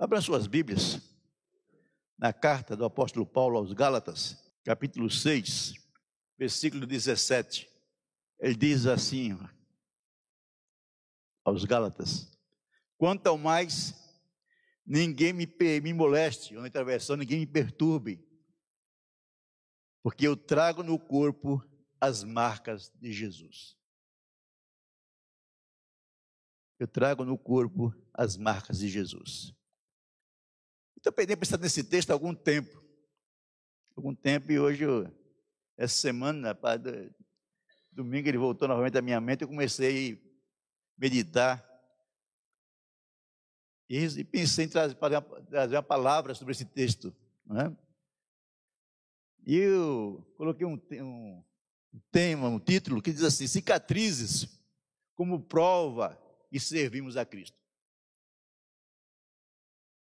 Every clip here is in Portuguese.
Abra suas Bíblias na carta do apóstolo Paulo aos Gálatas, capítulo 6, versículo 17. Ele diz assim aos Gálatas: Quanto ao mais, ninguém me, me moleste, ou na versão, ninguém me perturbe, porque eu trago no corpo as marcas de Jesus. Eu trago no corpo as marcas de Jesus. Estou pensando nesse texto há algum tempo. Algum tempo, e hoje, essa semana, domingo, ele voltou novamente à minha mente, eu comecei a meditar. E pensei em trazer, trazer uma palavra sobre esse texto. Não é? E eu coloquei um, um tema, um título que diz assim: Cicatrizes como prova que servimos a Cristo.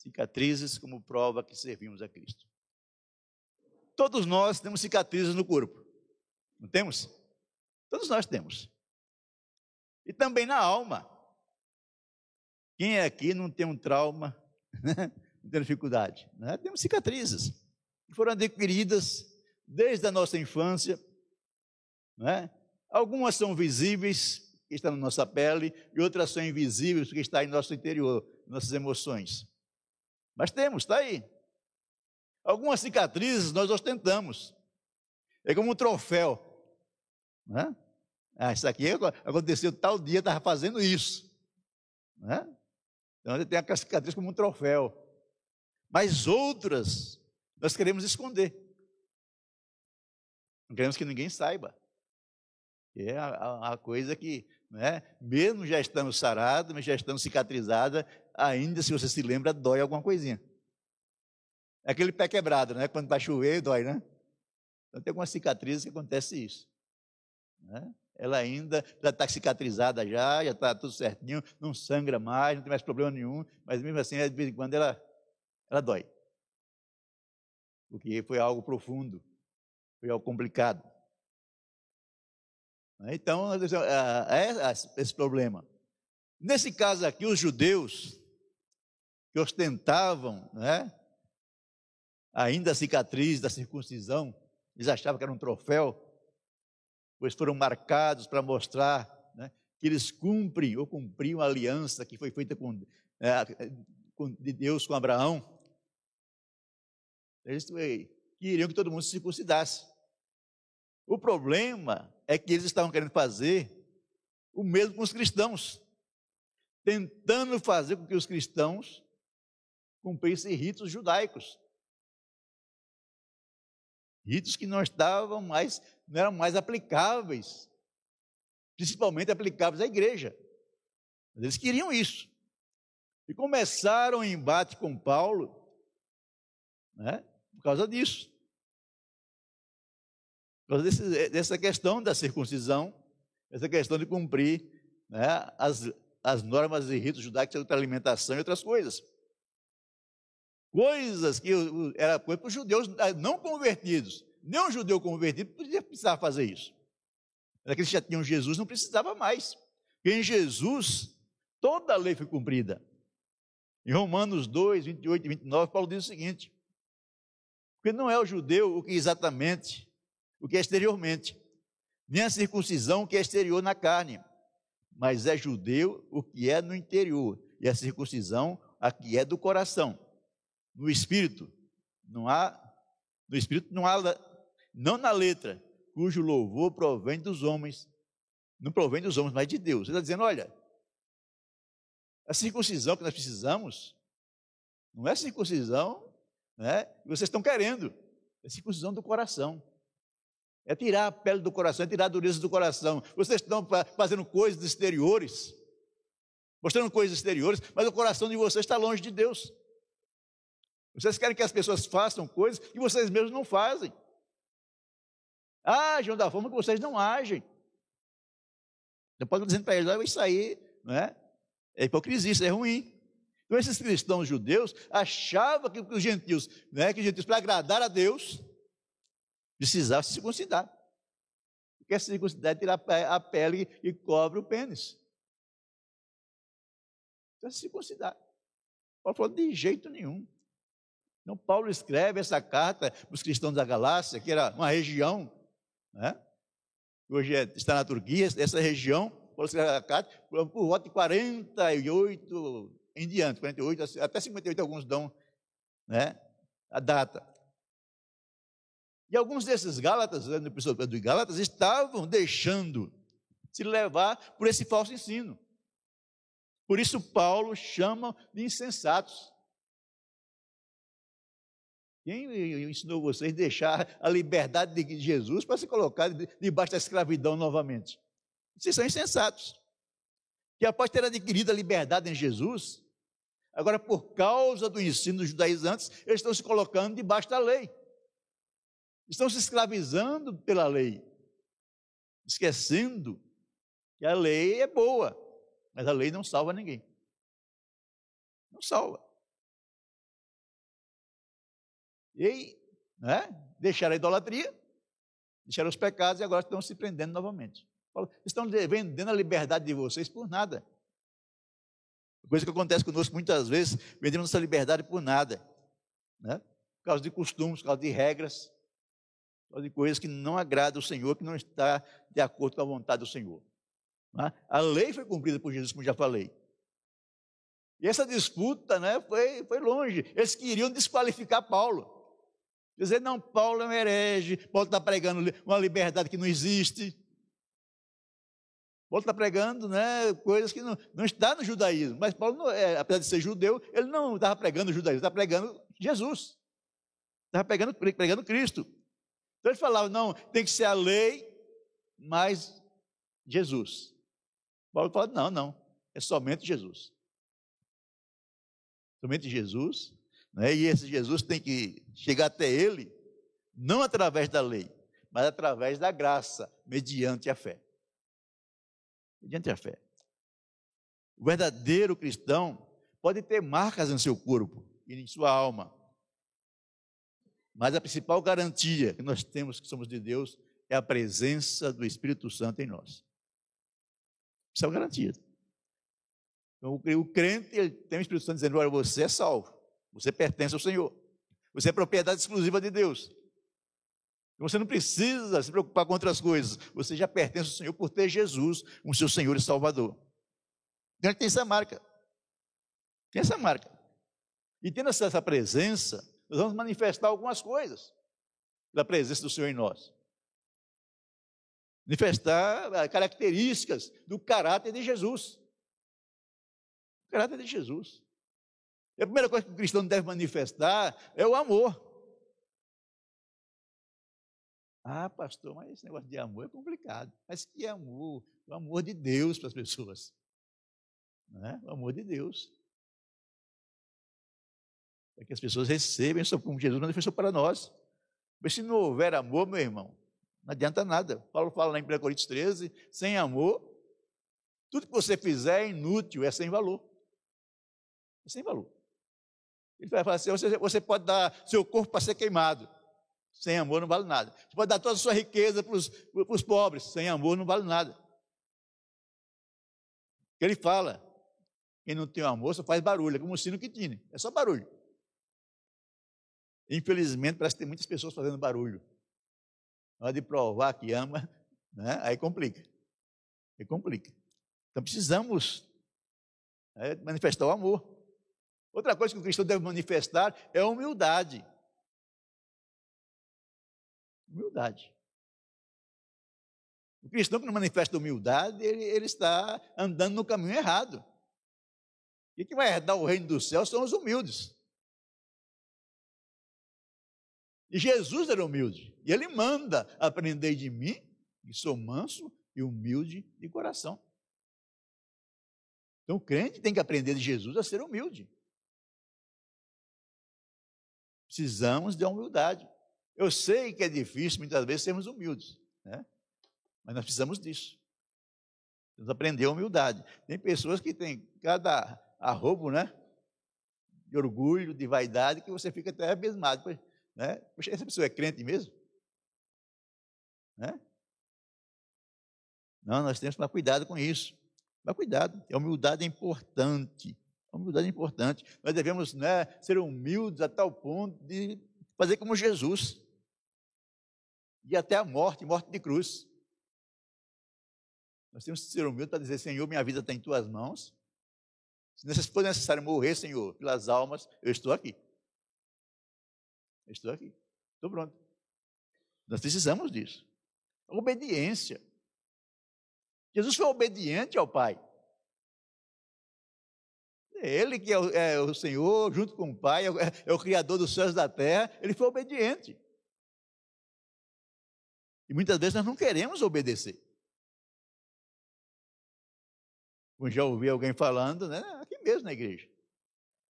Cicatrizes como prova que servimos a Cristo. Todos nós temos cicatrizes no corpo, não temos? Todos nós temos. E também na alma. Quem é aqui não tem um trauma, não tem dificuldade? Né? Temos cicatrizes que foram adquiridas desde a nossa infância. Né? Algumas são visíveis, que estão na nossa pele, e outras são invisíveis, que estão em nosso interior, nossas emoções. Mas temos, está aí. Algumas cicatrizes nós ostentamos. É como um troféu. Né? Ah, isso aqui aconteceu tal dia, estava fazendo isso. Né? Então, você tem a cicatriz como um troféu. Mas outras, nós queremos esconder. Não queremos que ninguém saiba. É a, a coisa que, né, mesmo já estando sarado, mas já estando cicatrizada, ainda se você se lembra, dói alguma coisinha. É aquele pé quebrado, né? Quando vai chover, dói, né? Então tem algumas cicatrizes que acontece isso. Né? Ela ainda já está cicatrizada já, já está tudo certinho, não sangra mais, não tem mais problema nenhum, mas mesmo assim, de vez em quando ela, ela dói. Porque foi algo profundo, foi algo complicado. Então, é, é esse problema. Nesse caso aqui, os judeus que ostentavam, né, ainda a cicatriz da circuncisão, eles achavam que era um troféu, pois foram marcados para mostrar né, que eles cumprem ou cumpriam a aliança que foi feita com, é, com, de Deus com Abraão. Eles queriam que todo mundo se circuncidasse. O problema é que eles estavam querendo fazer o mesmo com os cristãos, tentando fazer com que os cristãos cumprissem ritos judaicos. Ritos que não estavam mais, não eram mais aplicáveis, principalmente aplicáveis à igreja. Eles queriam isso. E começaram o embate com Paulo, né, por causa disso. Por causa desse, dessa questão da circuncisão, essa questão de cumprir né, as, as normas e ritos judaicos de alimentação e outras coisas coisas que era coisa para os judeus ah, não convertidos. Nem um judeu convertido precisar fazer isso. Aqueles que já tinham Jesus não precisava mais. Em Jesus, toda a lei foi cumprida. Em Romanos 2, 28 e 29, Paulo diz o seguinte: porque não é o judeu o que exatamente, o que é exteriormente, nem a circuncisão o que é exterior na carne, mas é judeu o que é no interior, e a circuncisão a que é do coração no espírito, não há no espírito não há não na letra, cujo louvor provém dos homens, não provém dos homens, mas de Deus. Ele está dizendo, olha, a circuncisão que nós precisamos não é circuncisão né, que vocês estão querendo, é circuncisão do coração. É tirar a pele do coração, é tirar a dureza do coração. Vocês estão fazendo coisas exteriores, mostrando coisas exteriores, mas o coração de vocês está longe de Deus. Vocês querem que as pessoas façam coisas que vocês mesmos não fazem. Ajam da forma que vocês não agem. Eu posso dizer para eles, isso aí né, é hipocrisia, isso é ruim. Então, esses cristãos judeus achavam que os gentios, né, que os gentios, para agradar a Deus, precisavam se circuncidar. Porque se circuncidar é tirar a pele e cobre o pênis. Então, se circuncidar. Paulo falou, de jeito nenhum. Então, Paulo escreve essa carta para os cristãos da Galácia, que era uma região, né? hoje é, está na Turquia, essa região, Paulo escreve a carta, por, volta de 48 em diante, 48, até 58 alguns dão né, a data. E alguns desses Gálatas, né, do Gálatas, estavam deixando se levar por esse falso ensino. Por isso Paulo chama de insensatos. Quem ensinou vocês a deixar a liberdade de Jesus para se colocar debaixo da escravidão novamente? Vocês são insensatos. Que após ter adquirido a liberdade em Jesus, agora por causa do ensino dos judaizantes, eles estão se colocando debaixo da lei. Estão se escravizando pela lei, esquecendo que a lei é boa, mas a lei não salva ninguém. Não salva. E né, deixaram a idolatria, deixaram os pecados e agora estão se prendendo novamente. Estão vendendo a liberdade de vocês por nada. Coisa que acontece conosco muitas vezes, vendemos nossa liberdade por nada. Né? Por causa de costumes, por causa de regras, por causa de coisas que não agradam o Senhor, que não está de acordo com a vontade do Senhor. Né? A lei foi cumprida por Jesus, como já falei. E essa disputa né, foi, foi longe. Eles queriam desqualificar Paulo. Dizer, não, Paulo é um herege, Paulo está pregando uma liberdade que não existe. Paulo está pregando né, coisas que não, não está no judaísmo. Mas Paulo, não, é, apesar de ser judeu, ele não estava pregando o judaísmo, estava pregando Jesus. Estava pregando, pregando Cristo. Então ele falava, não, tem que ser a lei, mas Jesus. Paulo fala, não, não, é somente Jesus. Somente Jesus né? E esse Jesus tem que chegar até ele, não através da lei, mas através da graça, mediante a fé. Mediante a fé. O verdadeiro cristão pode ter marcas em seu corpo e em sua alma. Mas a principal garantia que nós temos que somos de Deus é a presença do Espírito Santo em nós. Isso é uma garantia. Então, o crente ele tem o Espírito Santo dizendo: Olha, você é salvo. Você pertence ao Senhor. Você é propriedade exclusiva de Deus. Você não precisa se preocupar com outras coisas. Você já pertence ao Senhor por ter Jesus como seu Senhor e Salvador. Então ele tem essa marca. Tem essa marca. E tendo essa presença, nós vamos manifestar algumas coisas da presença do Senhor em nós. Manifestar ah, características do caráter de Jesus. O caráter de Jesus. E a primeira coisa que o cristão deve manifestar é o amor. Ah, pastor, mas esse negócio de amor é complicado. Mas que amor? O amor de Deus para as pessoas. Não é? O amor de Deus. Para que as pessoas recebam como Jesus manifestou para nós. Mas se não houver amor, meu irmão, não adianta nada. Paulo fala lá em 1 Coríntios 13: sem amor, tudo que você fizer é inútil, é sem valor. É sem valor. Ele vai falar assim: você, pode dar seu corpo para ser queimado. Sem amor não vale nada. Você pode dar toda a sua riqueza para os, pobres. Sem amor não vale nada. Ele fala: quem não tem amor só faz barulho, é como um sino que tine. É só barulho. Infelizmente, parece que tem muitas pessoas fazendo barulho. Na hora de provar que ama, né, aí complica. Aí complica. Então precisamos é, manifestar o amor. Outra coisa que o cristão deve manifestar é humildade. Humildade. O cristão que não manifesta humildade, ele, ele está andando no caminho errado. E que vai herdar o reino do céu são os humildes. E Jesus era humilde. E ele manda aprender de mim, que sou manso e humilde de coração. Então o crente tem que aprender de Jesus a ser humilde. Precisamos de humildade. Eu sei que é difícil muitas vezes sermos humildes, né? mas nós precisamos disso. Precisamos aprender a humildade. Tem pessoas que têm cada arrobo, né? De orgulho, de vaidade, que você fica até abismado. Né? Poxa, essa pessoa é crente mesmo? Né? Não, nós temos que tomar cuidado com isso. Tomar cuidado. A humildade é importante. Humildade é importante. Nós devemos né, ser humildes a tal ponto de fazer como Jesus. E até a morte, morte de cruz. Nós temos que ser humildes para dizer, Senhor, minha vida está em tuas mãos. Se for necessário morrer, Senhor, pelas almas, eu estou aqui. Estou aqui. Estou pronto. Nós precisamos disso. Obediência. Jesus foi obediente ao Pai. É ele que é o, é o Senhor, junto com o Pai, é o, é o Criador dos céus e da terra, ele foi obediente. E muitas vezes nós não queremos obedecer. Como já ouvi alguém falando, né? aqui mesmo na igreja.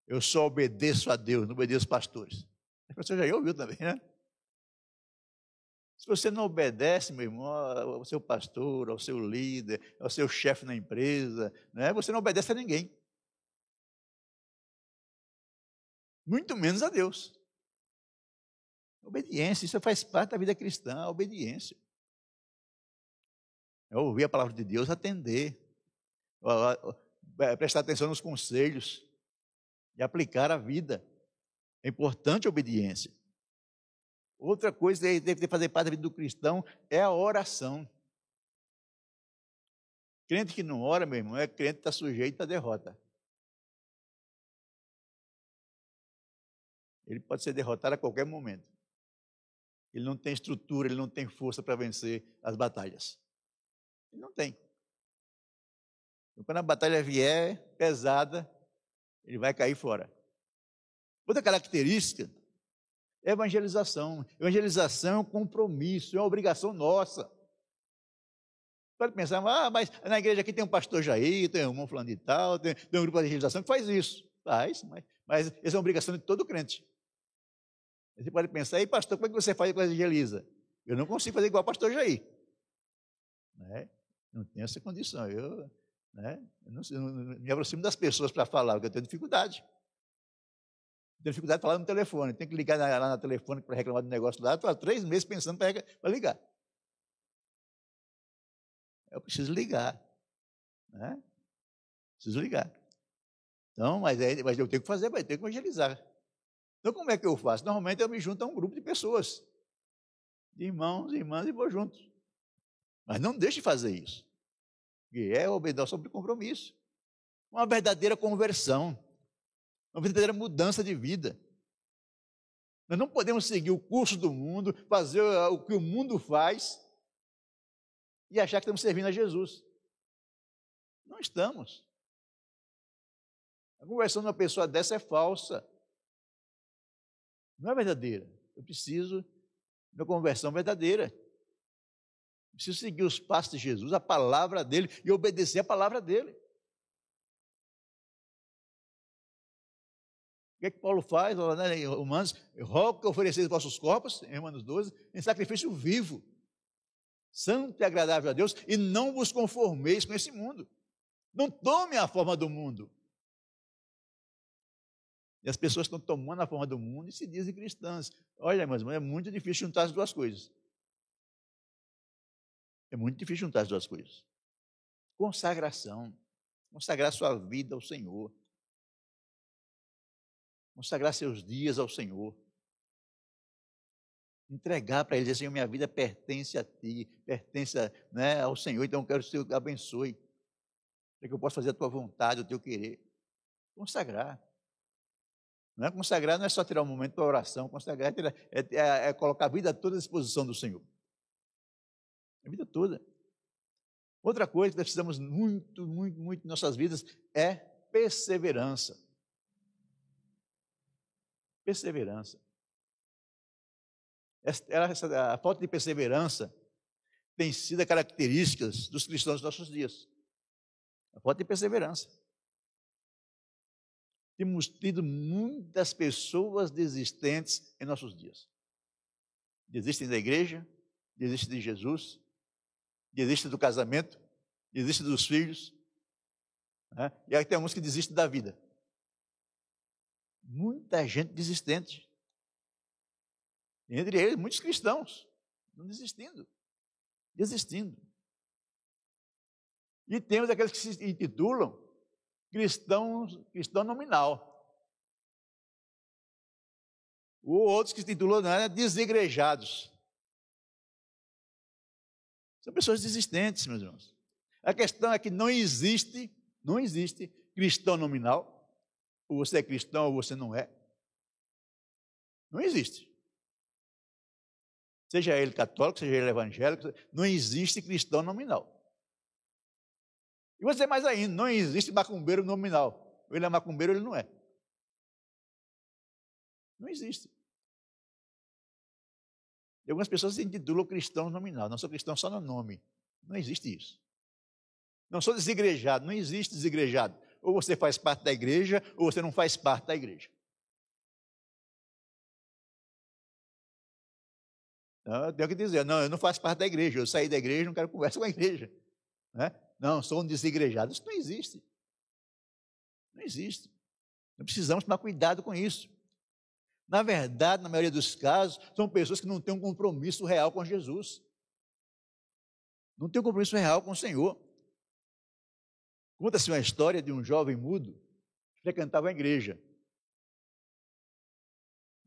Eu só obedeço a Deus, não obedeço pastores. Você já ouviu também, né? Se você não obedece, meu irmão, ao seu pastor, ao seu líder, ao seu chefe na empresa, né? você não obedece a ninguém. Muito menos a Deus. Obediência, isso faz parte da vida cristã, a obediência. É ouvir a palavra de Deus, atender, é, prestar atenção nos conselhos e aplicar a vida. É importante a obediência. Outra coisa que deve fazer parte da vida do cristão é a oração. Crente que não ora, meu irmão, é crente que está sujeito à derrota. Ele pode ser derrotado a qualquer momento. Ele não tem estrutura, ele não tem força para vencer as batalhas. Ele não tem. Então, quando a batalha vier pesada, ele vai cair fora. Outra característica Evangelização. Evangelização é um compromisso, é uma obrigação nossa. Pode pensar, ah, mas na igreja aqui tem um pastor Jair, tem um irmão falando de tal, tem, tem, um grupo de evangelização que faz isso. Faz, mas, mas essa é uma obrigação de todo crente. Você pode pensar, e pastor, como é que você faz com evangeliza? Eu não consigo fazer igual o pastor Jair. Né? Não tenho essa condição. Eu, né? eu não, não me aproximo das pessoas para falar, porque eu tenho dificuldade. Tenho dificuldade de falar no telefone. Tem que ligar lá na telefone para reclamar do negócio lá. Estou há três meses pensando para ligar. Eu preciso ligar. Né? Preciso ligar. Então, mas, é, mas eu tenho que fazer, vai ter que evangelizar. Então, como é que eu faço? Normalmente eu me junto a um grupo de pessoas, de irmãos, irmãs, e vou junto. Mas não deixe de fazer isso. Que é obedecer sobre compromisso. Uma verdadeira conversão uma verdadeira mudança de vida. Nós não podemos seguir o curso do mundo, fazer o que o mundo faz e achar que estamos servindo a Jesus. Não estamos. A conversão de uma pessoa dessa é falsa. Não é verdadeira. Eu preciso de uma conversão verdadeira. Eu preciso seguir os passos de Jesus, a palavra dele e obedecer a palavra dele. que é que Paulo faz? Né, em Romanos, rogo que ofereceis vossos corpos, em Romanos 12, em sacrifício vivo, santo e agradável a Deus, e não vos conformeis com esse mundo. Não tome a forma do mundo. E as pessoas estão tomando a forma do mundo e se dizem cristãs. Olha, mas é muito difícil juntar as duas coisas. É muito difícil juntar as duas coisas. Consagração. Consagrar sua vida ao Senhor consagrar seus dias ao Senhor, entregar para Ele, dizer, Senhor, minha vida pertence a Ti, pertence né, ao Senhor, então eu quero que o Senhor abençoe, para que eu possa fazer a Tua vontade, o Teu querer. Consagrar. Não é consagrar, não é só tirar um momento para oração, consagrar é, é, é, é colocar a vida toda à disposição do Senhor. A vida toda. Outra coisa que nós precisamos muito, muito, muito em nossas vidas é perseverança. Perseverança. Essa, a falta de perseverança tem sido a característica dos cristãos dos nossos dias. A falta de perseverança. Temos tido muitas pessoas desistentes em nossos dias. Desistem da igreja, desistem de Jesus, desistem do casamento, desistem dos filhos. Né? E aí tem alguns que desistem da vida. Muita gente desistente. Entre eles, muitos cristãos, não desistindo. Desistindo. E temos aqueles que se intitulam cristão, cristão nominal. Ou outros que se titulam né, desigrejados. São pessoas desistentes, meus irmãos. A questão é que não existe, não existe cristão nominal. Ou você é cristão ou você não é. Não existe. Seja ele católico, seja ele evangélico, não existe cristão nominal. E você mais ainda, não existe macumbeiro nominal. Ele é macumbeiro, ele não é. Não existe. E algumas pessoas se intitulam cristãos nominal. Não sou cristão só no nome. Não existe isso. Não sou desigrejado. Não existe desigrejado. Ou você faz parte da igreja, ou você não faz parte da igreja. Não, eu tenho que dizer, não, eu não faço parte da igreja. Eu saí da igreja, não quero conversa com a igreja. Né? Não, sou um desigrejado. Isso não existe. Não existe. Nós precisamos tomar cuidado com isso. Na verdade, na maioria dos casos, são pessoas que não têm um compromisso real com Jesus. Não têm um compromisso real com o Senhor. Conta-se uma história de um jovem mudo que frequentava a igreja.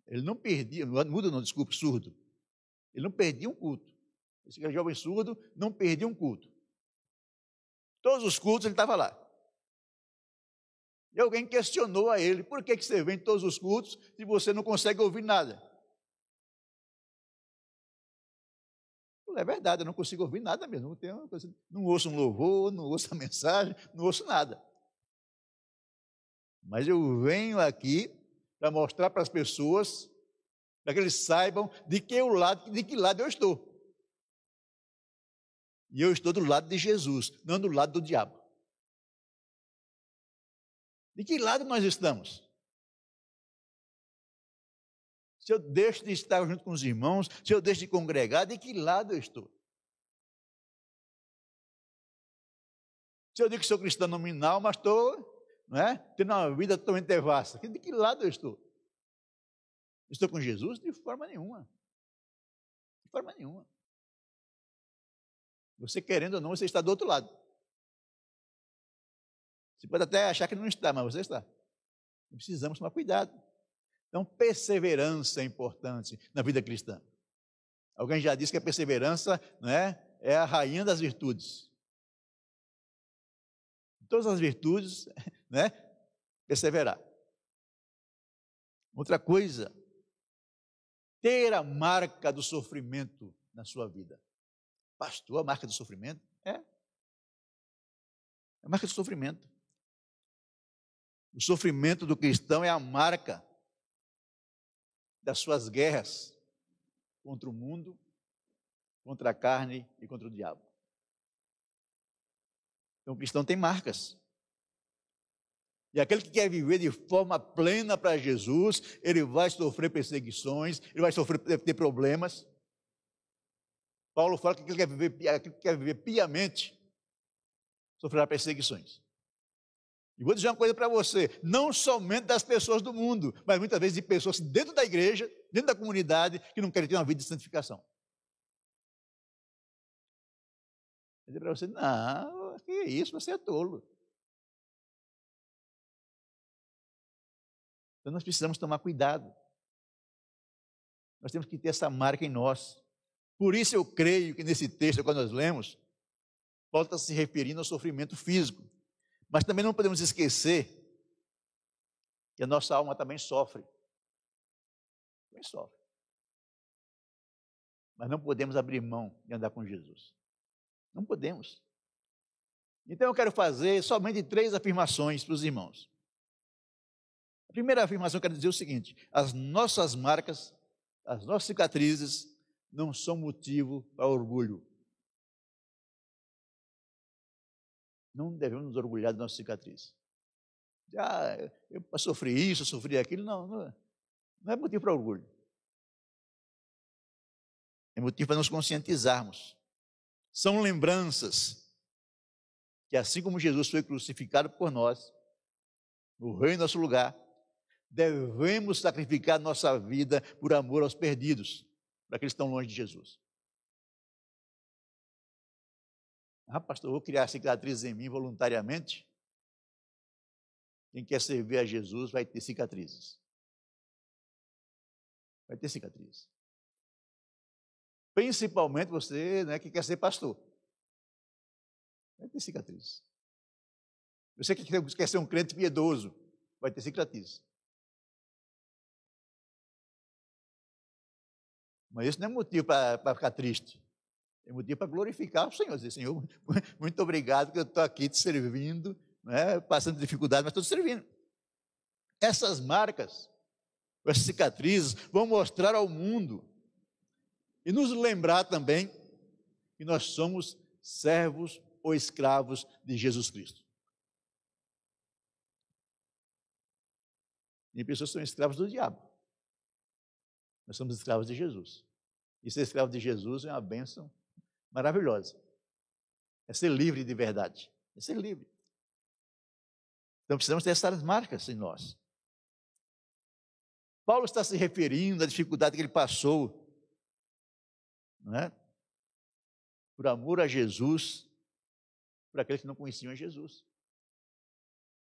Ele não perdia, mudo não, desculpe, surdo. Ele não perdia um culto. Esse jovem surdo não perdia um culto. Todos os cultos ele estava lá. E alguém questionou a ele: por que, que você vem em todos os cultos se você não consegue ouvir nada? É verdade, eu não consigo ouvir nada mesmo. Não, tenho, não ouço um louvor, não ouço a mensagem, não ouço nada. Mas eu venho aqui para mostrar para as pessoas, para que eles saibam de que, lado, de que lado eu estou. E eu estou do lado de Jesus, não do lado do diabo. De que lado nós estamos? Se eu deixo de estar junto com os irmãos, se eu deixo de congregar, de que lado eu estou? Se eu digo que sou cristão nominal, mas estou não é, tendo uma vida totalmente devassa, de que lado eu estou? Estou com Jesus? De forma nenhuma. De forma nenhuma. Você querendo ou não, você está do outro lado. Você pode até achar que não está, mas você está. Precisamos tomar cuidado. Então, perseverança é importante na vida cristã. Alguém já disse que a perseverança não é, é a rainha das virtudes. Todas as virtudes, né? Perseverar. Outra coisa, ter a marca do sofrimento na sua vida. Pastor, a marca do sofrimento? É. É a marca do sofrimento. O sofrimento do cristão é a marca das suas guerras contra o mundo, contra a carne e contra o diabo. Então o cristão tem marcas. E aquele que quer viver de forma plena para Jesus, ele vai sofrer perseguições, ele vai sofrer ter problemas. Paulo fala que aquele que quer viver, que quer viver piamente sofrerá perseguições. E vou dizer uma coisa para você: não somente das pessoas do mundo, mas muitas vezes de pessoas dentro da igreja, dentro da comunidade, que não querem ter uma vida de santificação. Digo para você: não, que isso, você é tolo. Então nós precisamos tomar cuidado. Nós temos que ter essa marca em nós. Por isso eu creio que nesse texto, quando nós lemos, Paulo está se referindo ao sofrimento físico. Mas também não podemos esquecer que a nossa alma também sofre. Também sofre. Mas não podemos abrir mão de andar com Jesus. Não podemos. Então eu quero fazer somente três afirmações para os irmãos. A primeira afirmação eu quero dizer o seguinte: as nossas marcas, as nossas cicatrizes não são motivo para orgulho. não devemos nos orgulhar da nossa cicatriz. Ah, eu sofri isso, sofri aquilo. Não, não é, não é motivo para orgulho. É motivo para nos conscientizarmos. São lembranças que, assim como Jesus foi crucificado por nós, morreu em nosso lugar, devemos sacrificar nossa vida por amor aos perdidos, para que eles estão longe de Jesus. Ah, pastor, vou criar cicatrizes em mim voluntariamente? Quem quer servir a Jesus vai ter cicatrizes. Vai ter cicatrizes. Principalmente você né, que quer ser pastor. Vai ter cicatrizes. Você que quer ser um crente piedoso, vai ter cicatrizes. Mas isso não é motivo para ficar triste. É motivo para glorificar o Senhor. Dizer, Senhor, muito obrigado que eu estou aqui te servindo, né, passando dificuldade, mas estou te servindo. Essas marcas, essas cicatrizes, vão mostrar ao mundo e nos lembrar também que nós somos servos ou escravos de Jesus Cristo. E pessoas são escravos do diabo. Nós somos escravos de Jesus. E ser escravo de Jesus é uma bênção maravilhosa. É ser livre de verdade. É ser livre. Então precisamos ter essas marcas em nós. Paulo está se referindo à dificuldade que ele passou, não é? por amor a Jesus, por aqueles que não conheciam Jesus.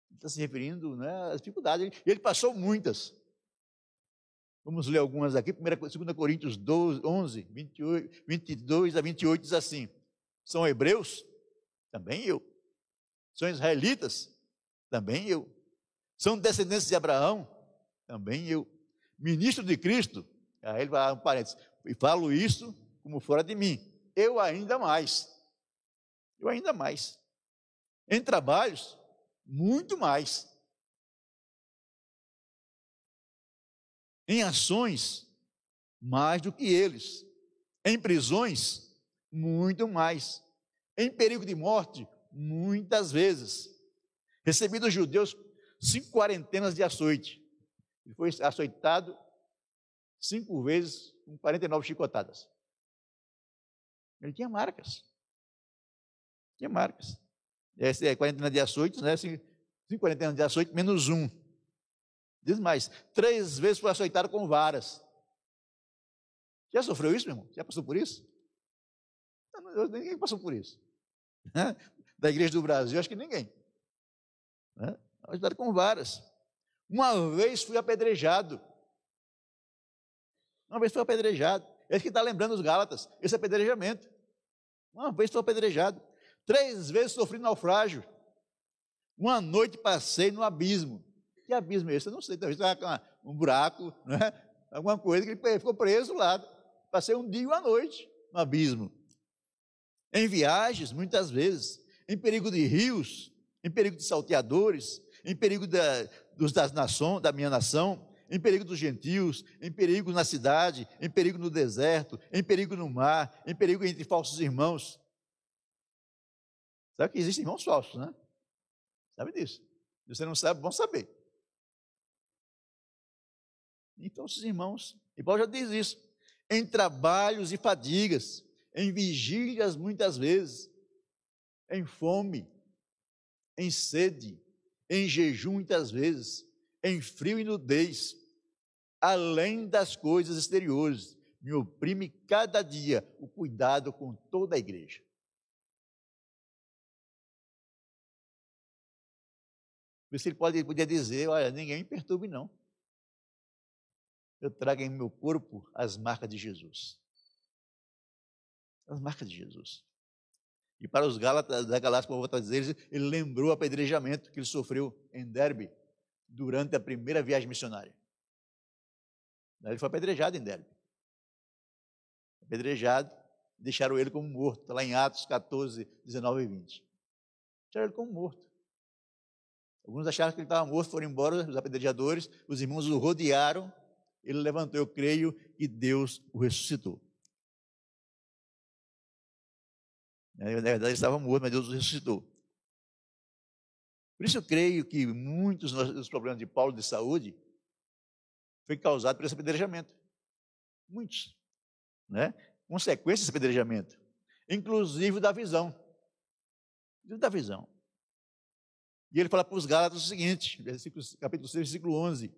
Ele está se referindo né, às dificuldades. Ele, ele passou muitas. Vamos ler algumas aqui. 2 Coríntios 12, 11, 28, 22 a 28 diz assim: São hebreus? Também eu. São israelitas? Também eu. São descendentes de Abraão? Também eu. Ministro de Cristo? Aí ele vai um parênteses. E falo isso como fora de mim. Eu ainda mais. Eu ainda mais. Em trabalhos, muito mais. Em ações, mais do que eles. Em prisões, muito mais. Em perigo de morte, muitas vezes. Recebi dos judeus cinco quarentenas de açoite. Ele foi açoitado cinco vezes com 49 chicotadas. Ele tinha marcas. Tinha marcas. Essa é quarentena de açoite, né? Cinco quarentenas de açoite menos um. Diz mais, três vezes foi açoitado com varas. Já sofreu isso, meu irmão? Já passou por isso? Ninguém passou por isso. Da igreja do Brasil, acho que ninguém. Açoitado com varas. Uma vez fui apedrejado. Uma vez fui apedrejado. Esse que está lembrando os Gálatas, esse apedrejamento. Uma vez fui apedrejado. Três vezes sofri naufrágio. Uma noite passei no abismo. Que abismo é esse? Eu não sei, talvez um buraco, né? alguma coisa que ele ficou preso lá. Passei um dia e uma noite no abismo. Em viagens, muitas vezes, em perigo de rios, em perigo de salteadores, em perigo da, dos, das nações, da minha nação, em perigo dos gentios, em perigo na cidade, em perigo no deserto, em perigo no mar, em perigo entre falsos irmãos. Sabe que existem irmãos falsos, né? Sabe disso. Se você não sabe, bom saber. Então, esses irmãos, e Paulo já diz isso, em trabalhos e fadigas, em vigílias muitas vezes, em fome, em sede, em jejum muitas vezes, em frio e nudez, além das coisas exteriores, me oprime cada dia o cuidado com toda a igreja. Por isso ele pode, podia dizer, olha, ninguém me perturbe não eu trago em meu corpo as marcas de Jesus. As marcas de Jesus. E para os Gálatas, da Galácia, como eu vou dizer, ele lembrou o apedrejamento que ele sofreu em Derbe durante a primeira viagem missionária. Ele foi apedrejado em Derbe. Apedrejado, deixaram ele como morto, está lá em Atos 14, 19 e 20. Deixaram ele como morto. Alguns acharam que ele estava morto, foram embora, os apedrejadores, os irmãos o rodearam ele levantou, eu creio, e Deus o ressuscitou. Na verdade, ele estava morto, mas Deus o ressuscitou. Por isso eu creio que muitos dos problemas de Paulo de saúde foi causado por esse apedrejamento. Muitos. Né? Consequência desse apedrejamento. Inclusive da visão. Da visão. E ele fala para os Gálatas o seguinte, capítulo 6, versículo 11: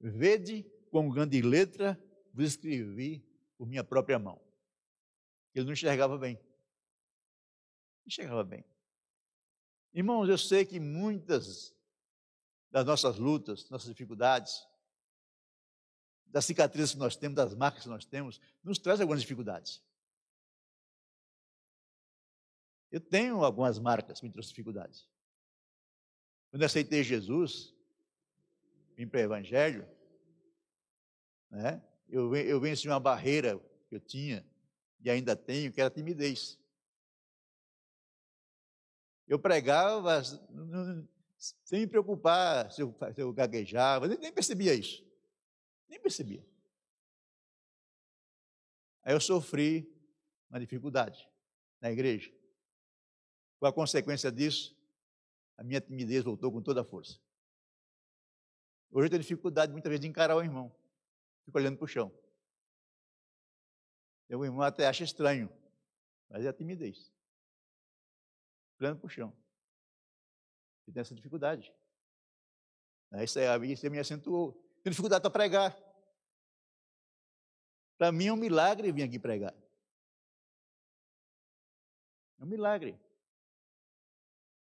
Vede com grande letra vos escrevi por minha própria mão. Ele não enxergava bem. Enxergava bem. Irmãos, eu sei que muitas das nossas lutas, nossas dificuldades, das cicatrizes que nós temos, das marcas que nós temos, nos traz algumas dificuldades. Eu tenho algumas marcas que me trouxeram dificuldades. Quando eu aceitei Jesus, vim para o Evangelho, né, eu, eu venci uma barreira que eu tinha e ainda tenho, que era a timidez. Eu pregava sem me preocupar se eu, se eu gaguejava, nem percebia isso. Nem percebia. Aí eu sofri uma dificuldade na igreja. Com a consequência disso, a minha timidez voltou com toda a força. Hoje eu tenho dificuldade muitas vezes de encarar o irmão. Fico olhando para o chão. O irmão até acha estranho, mas é a timidez. Olhando para o chão. E tem essa dificuldade. Isso, é, isso me acentuou. Tenho dificuldade para pregar. Para mim é um milagre vir aqui pregar. É um milagre.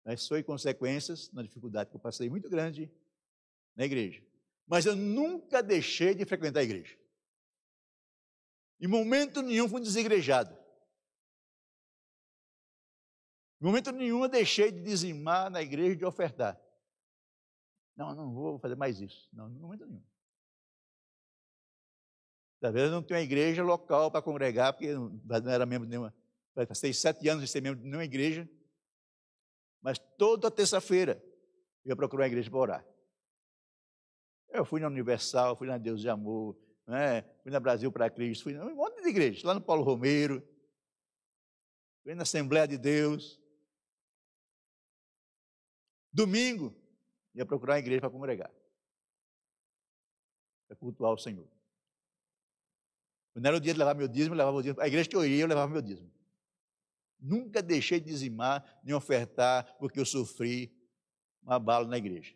Mas foi consequências na dificuldade que eu passei muito grande na igreja. Mas eu nunca deixei de frequentar a igreja. Em momento nenhum fui desigrejado. Em momento nenhum eu deixei de dizimar na igreja de ofertar. Não, não vou fazer mais isso. Não, em momento nenhum. Talvez eu não tenha igreja local para congregar, porque não era membro de nenhuma. Passei sete anos sem ser membro de nenhuma igreja. Mas toda terça-feira eu ia procurar uma igreja para orar. Eu fui na Universal, fui na Deus de Amor, né? fui na Brasil para Cristo, fui em um monte de igrejas, lá no Paulo Romeiro, fui na Assembleia de Deus. Domingo, ia procurar uma igreja para congregar, para cultuar o Senhor. Quando era o dia de levar meu dízimo, eu levava o dízimo. A igreja que eu ia, eu levava meu dízimo. Nunca deixei de dizimar, nem ofertar, porque eu sofri um abalo na igreja.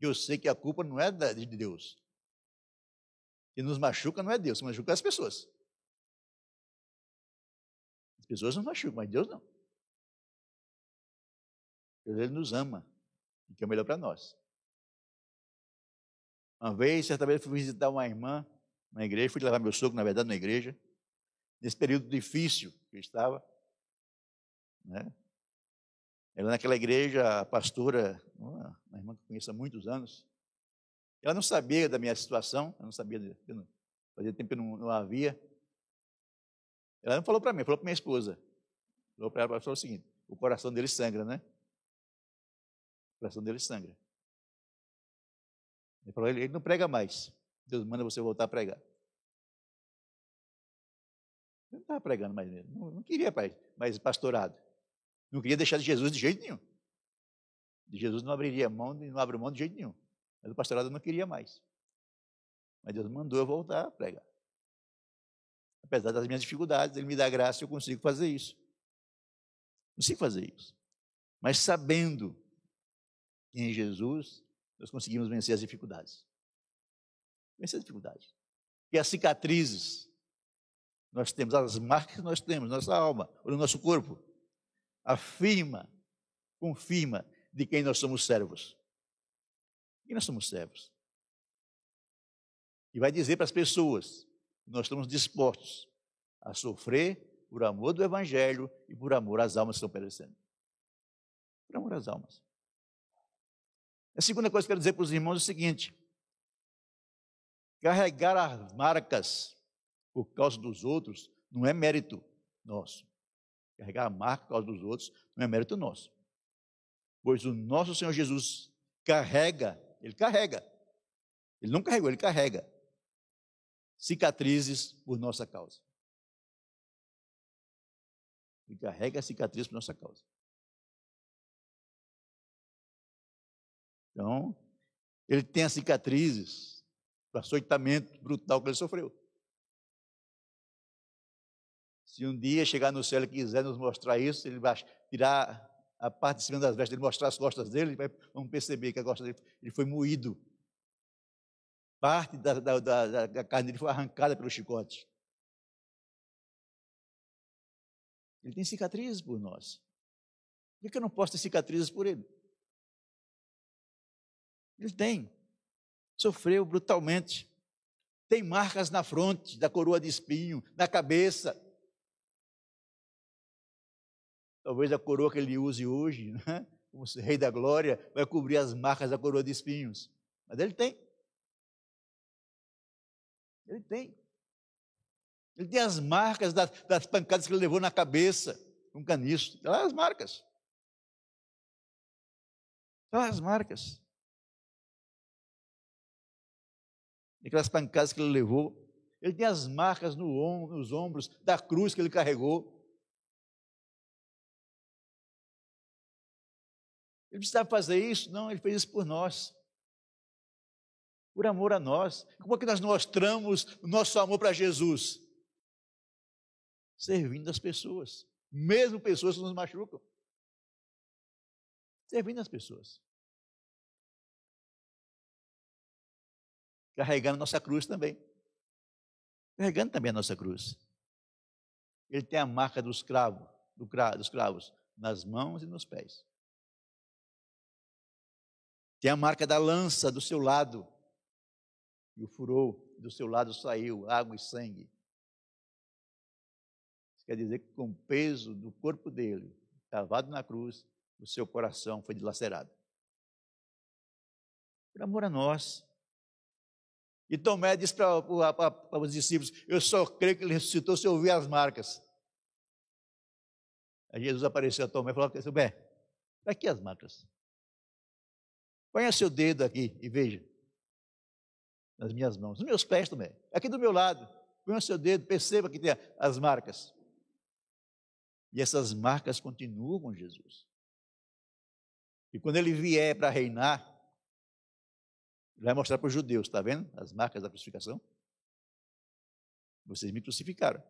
Eu sei que a culpa não é de Deus. Quem nos machuca não é Deus, machuca as pessoas. As pessoas nos machucam, mas Deus não. Deus ele nos ama e quer o melhor para nós. Uma vez, certa vez, fui visitar uma irmã na igreja, fui levar meu sogro, na verdade, na igreja, nesse período difícil que eu estava. Né? Ela naquela igreja, a pastora, uma, irmã que conheço há muitos anos, ela não sabia da minha situação, ela não sabia, fazia tempo que não, não havia. Ela não falou para mim, falou para minha esposa. Falou para ela, falou o seguinte, o coração dele sangra, né? O coração dele sangra. Ele falou, ele, ele não prega mais. Deus manda você voltar a pregar. Eu não estava pregando mais mesmo. Não, não queria mais pastorado. Não queria deixar de Jesus de jeito nenhum. De Jesus não abriria mão, não abre mão de jeito nenhum. Mas o pastorado não queria mais. Mas Deus mandou eu voltar a pregar. Apesar das minhas dificuldades, Ele me dá graça e eu consigo fazer isso. Consigo fazer isso. Mas sabendo que em Jesus nós conseguimos vencer as dificuldades. Vencer as dificuldades. E as cicatrizes nós temos, as marcas que nós temos, nossa alma, ou no nosso corpo, afirma, confirma de quem nós somos servos. E nós somos servos. E vai dizer para as pessoas que nós estamos dispostos a sofrer por amor do Evangelho e por amor às almas que estão perecendo. Por amor às almas. A segunda coisa que eu quero dizer para os irmãos é o seguinte: carregar as marcas por causa dos outros não é mérito nosso. Carregar a marca por causa dos outros não é mérito nosso. Pois o nosso Senhor Jesus carrega, ele carrega. Ele não carregou, ele carrega cicatrizes por nossa causa. Ele carrega cicatrizes por nossa causa. Então, ele tem as cicatrizes do açoitamento brutal que ele sofreu. Se um dia chegar no céu e quiser nos mostrar isso, ele vai tirar a parte de cima das vestes, ele mostrar as costas dele, vamos perceber que a costa dele ele foi moído. Parte da, da, da, da carne dele foi arrancada pelo chicote. Ele tem cicatrizes por nós. Por que eu não posso ter cicatrizes por ele? Ele tem. Sofreu brutalmente. Tem marcas na fronte, da coroa de espinho, na cabeça. Talvez a coroa que ele use hoje, né? como rei da glória, vai cobrir as marcas da coroa de espinhos. Mas ele tem. Ele tem. Ele tem as marcas das, das pancadas que ele levou na cabeça, um caniço. Olha as marcas. Olha as marcas. Aquelas pancadas que ele levou. Ele tem as marcas no nos ombros da cruz que ele carregou. Ele precisava fazer isso? Não, ele fez isso por nós. Por amor a nós. Como é que nós mostramos o nosso amor para Jesus? Servindo as pessoas, mesmo pessoas que nos machucam. Servindo as pessoas. Carregando nossa cruz também. Carregando também a nossa cruz. Ele tem a marca dos cravos, do dos cravos nas mãos e nos pés. Tem a marca da lança do seu lado. E o furou, do seu lado saiu água e sangue. Isso quer dizer que com o peso do corpo dele, cavado na cruz, o seu coração foi dilacerado. Por amor a nós. E Tomé disse para, para, para os discípulos: Eu só creio que ele ressuscitou se eu ouvir as marcas. Aí Jesus apareceu a Tomé e falou: Tomé, está aqui as marcas. Ponha seu dedo aqui e veja. Nas minhas mãos, nos meus pés também. Aqui do meu lado. Ponha seu dedo, perceba que tem as marcas. E essas marcas continuam com Jesus. E quando ele vier para reinar, vai mostrar para os judeus, está vendo? As marcas da crucificação. Vocês me crucificaram.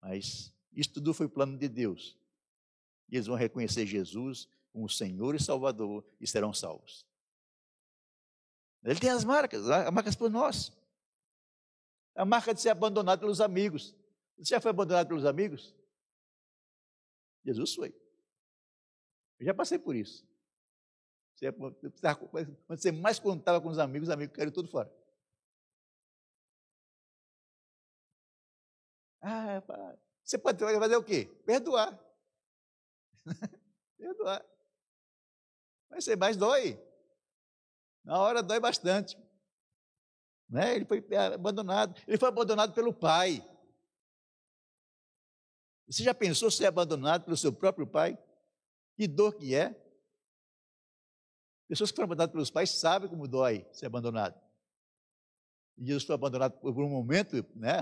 Mas isso tudo foi plano de Deus. E eles vão reconhecer Jesus como Senhor e Salvador e serão salvos. Ele tem as marcas, as marcas por nós. A marca de ser abandonado pelos amigos. Você já foi abandonado pelos amigos? Jesus foi. Eu já passei por isso. quando você mais contava com os amigos, os amigos caíram tudo fora. Ah, você pode fazer o quê? Perdoar. Perdoar. Mas você mais dói. Na hora dói bastante. Né? Ele foi abandonado. Ele foi abandonado pelo pai. Você já pensou ser abandonado pelo seu próprio pai? Que dor que é? Pessoas que foram abandonadas pelos pais sabem como dói ser abandonado. E Jesus foi abandonado por um momento, né,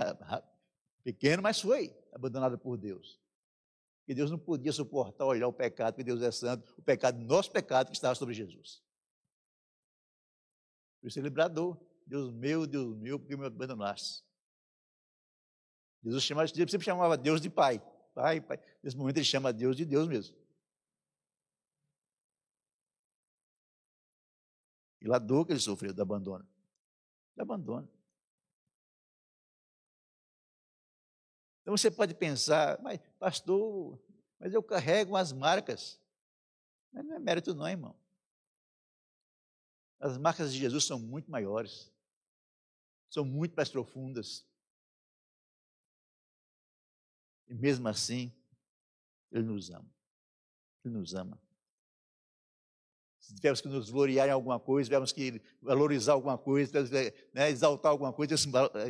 pequeno, mas foi abandonado por Deus que Deus não podia suportar olhar o pecado, porque Deus é santo, o pecado, nosso pecado que estava sobre Jesus. Por isso ele bradou, Deus meu, Deus meu, porque me abandonaste. Jesus chamava, sempre chamava Deus de Pai. Pai, Pai. Nesse momento ele chama Deus de Deus mesmo. E lá dor que ele sofreu do abandono. Do abandono. Então você pode pensar, mas pastor, mas eu carrego as marcas. Mas não é mérito não, irmão. As marcas de Jesus são muito maiores, são muito mais profundas. E mesmo assim, Ele nos ama. Ele nos ama. Se tivermos que nos gloriar em alguma coisa, tivermos que valorizar alguma coisa, né, exaltar alguma coisa,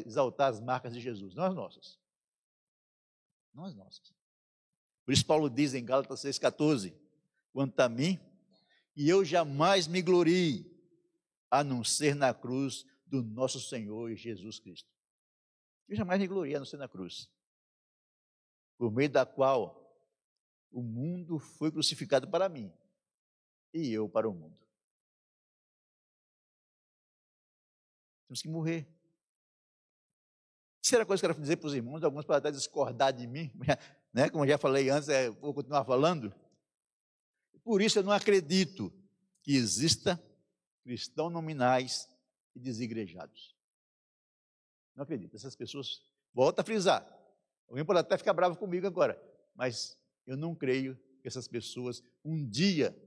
exaltar as marcas de Jesus, não as nossas não as nossas. Por isso Paulo diz em Gálatas 6,14, quanto a mim, e eu jamais me glorie, a não ser na cruz do nosso Senhor Jesus Cristo. Eu jamais me glorie a não ser na cruz, por meio da qual o mundo foi crucificado para mim e eu para o mundo. Temos que morrer. Terceira coisa que eu quero dizer para os irmãos, alguns podem até discordar de mim, né? como já falei antes, é, vou continuar falando. Por isso eu não acredito que exista cristãos nominais e desigrejados. Não acredito. Essas pessoas, volta a frisar. Alguém pode até ficar bravo comigo agora, mas eu não creio que essas pessoas um dia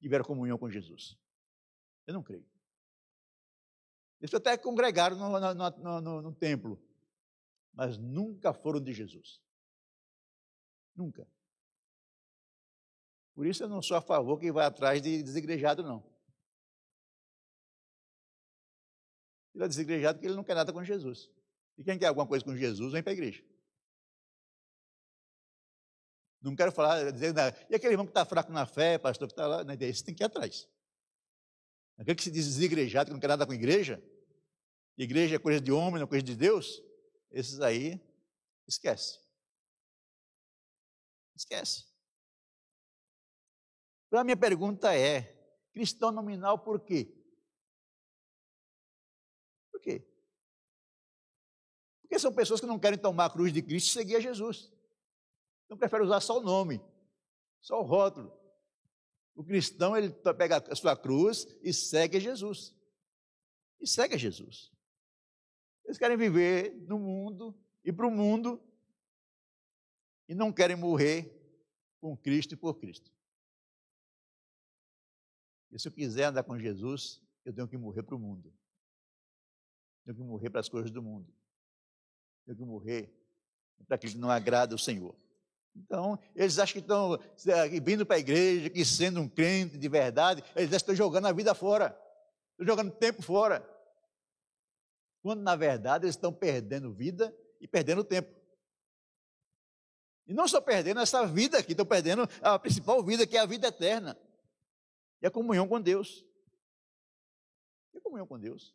tiveram comunhão com Jesus. Eu não creio. Eles até congregaram no, no, no, no templo, mas nunca foram de Jesus. Nunca. Por isso eu não sou a favor que vai atrás de desigrejado, não. Ele é desigrejado porque ele não quer nada com Jesus. E quem quer alguma coisa com Jesus, vem para a igreja. Não quero falar, dizer. E aquele irmão que está fraco na fé, pastor, que está lá, na ideia, esse tem que ir atrás. Aquele que se diz desigrejado, que não quer nada com igreja, igreja é coisa de homem, não é coisa de Deus, esses aí, esquece. Esquece. Então a minha pergunta é: cristão nominal por quê? Por quê? Porque são pessoas que não querem tomar a cruz de Cristo e seguir a Jesus. Então prefere usar só o nome, só o rótulo. O cristão, ele pega a sua cruz e segue a Jesus. E segue a Jesus. Eles querem viver no mundo e para o mundo e não querem morrer com Cristo e por Cristo. E se eu quiser andar com Jesus, eu tenho que morrer para o mundo. Tenho que morrer para as coisas do mundo. Tenho que morrer para aquilo que não agrada o Senhor. Então, eles acham que estão vindo para a igreja, que sendo um crente de verdade, eles estão jogando a vida fora, estão jogando tempo fora. Quando, na verdade, eles estão perdendo vida e perdendo tempo. E não só perdendo essa vida aqui, estão perdendo a principal vida, que é a vida eterna. E a comunhão com Deus. E a comunhão com Deus.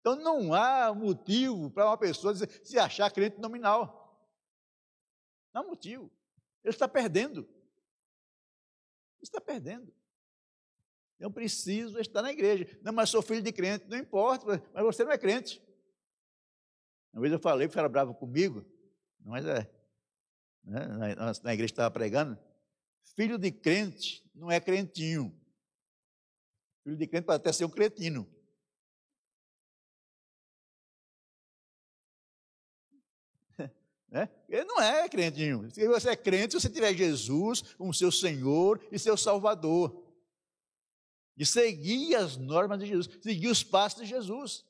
Então não há motivo para uma pessoa se achar crente nominal. Não há motivo. Ele está perdendo. Ele está perdendo. Eu preciso estar na igreja. Não, mas sou filho de crente. Não importa, mas você não é crente. Uma vez eu falei, que era bravo comigo, mas é. Né, na, na igreja estava pregando. Filho de crente não é crentinho. Filho de crente pode até ser um cretino. Né? Ele não é crentinho. Se você é crente, se você tiver Jesus como seu Senhor e seu Salvador. De seguir as normas de Jesus, seguir os passos de Jesus.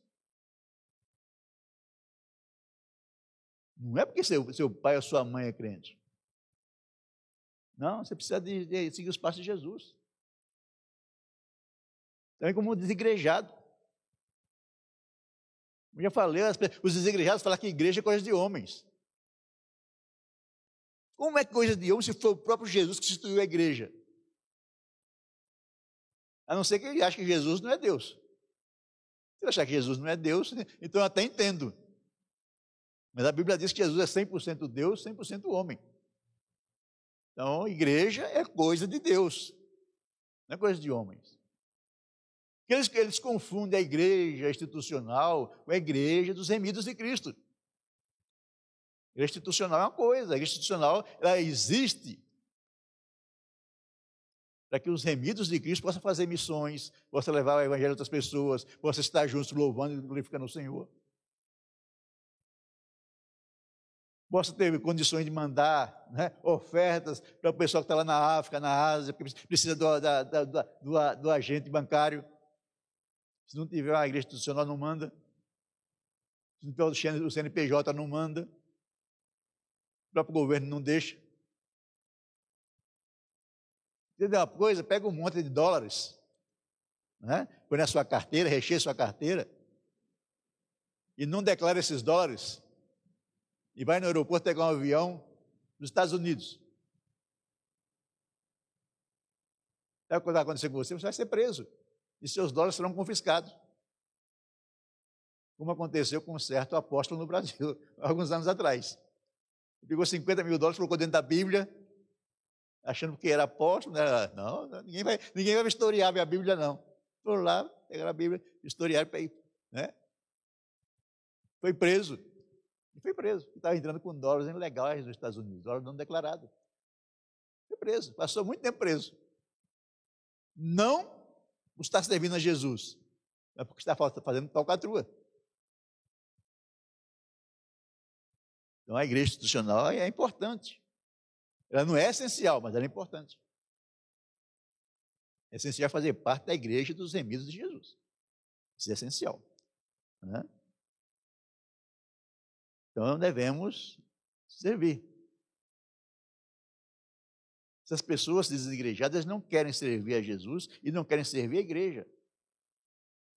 Não é porque seu, seu pai ou sua mãe é crente. Não, você precisa de, de seguir os passos de Jesus. Também como desigrejado. Eu já falei, os desigrejados falam que igreja é coisa de homens. Como é coisa de homem se foi o próprio Jesus que instituiu a igreja? A não ser que ele ache que Jesus não é Deus. Se ele achar que Jesus não é Deus, então eu até entendo. Mas a Bíblia diz que Jesus é 100% Deus, 100% homem. Então, igreja é coisa de Deus, não é coisa de homens. Eles, eles confundem a igreja institucional com a igreja dos remidos de Cristo. A igreja institucional é uma coisa, a igreja institucional ela existe para que os remidos de Cristo possam fazer missões, possam levar o evangelho a outras pessoas, possam estar juntos louvando e glorificando o Senhor. Possa ter condições de mandar né, ofertas para o pessoal que está lá na África, na Ásia, que precisa do, da, da, do, do agente bancário. Se não tiver uma igreja institucional, não manda. Se não tiver o CNPJ, não manda. O próprio governo não deixa. Entendeu uma coisa? Pega um monte de dólares, né? põe na sua carteira, recheia sua carteira, e não declara esses dólares, e vai no aeroporto pegar um avião dos Estados Unidos. É o que vai acontecer com você? Você vai ser preso. E seus dólares serão confiscados. Como aconteceu com um certo apóstolo no Brasil, alguns anos atrás. Pegou 50 mil dólares, colocou dentro da Bíblia, achando que era apóstolo. Né? Não, ninguém vai, ninguém vai historiar minha Bíblia, não. Foram lá, pegaram a Bíblia, historiaram, né? Foi preso. E foi preso. Estava entrando com dólares ilegais nos Estados Unidos, dólares não declarados. Foi preso, passou muito tempo preso. Não estar servindo a Jesus, mas porque está fazendo falcatrua. Então a igreja institucional é importante. Ela não é essencial, mas ela é importante. É essencial fazer parte da igreja dos remidos de Jesus. Isso é essencial. Né? Então devemos servir. Essas pessoas desigrejadas não querem servir a Jesus e não querem servir a igreja.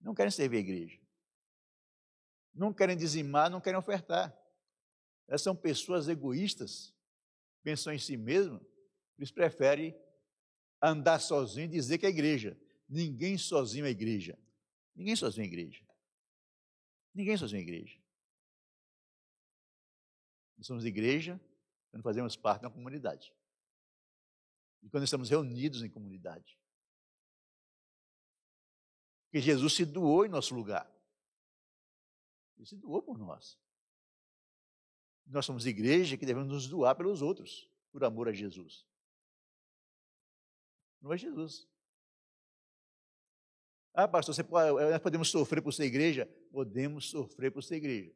Não querem servir a igreja. Não querem dizimar, não querem ofertar. Elas são pessoas egoístas, pensam em si mesmas, eles preferem andar sozinho e dizer que é igreja. Ninguém sozinho é igreja. Ninguém sozinho é igreja. Ninguém sozinho é igreja. Nós somos igreja quando fazemos parte uma comunidade. E quando estamos reunidos em comunidade. Porque Jesus se doou em nosso lugar. Ele se doou por nós. Nós somos igreja que devemos nos doar pelos outros, por amor a Jesus. Não é Jesus. Ah, pastor, você pode, nós podemos sofrer por ser igreja? Podemos sofrer por ser igreja.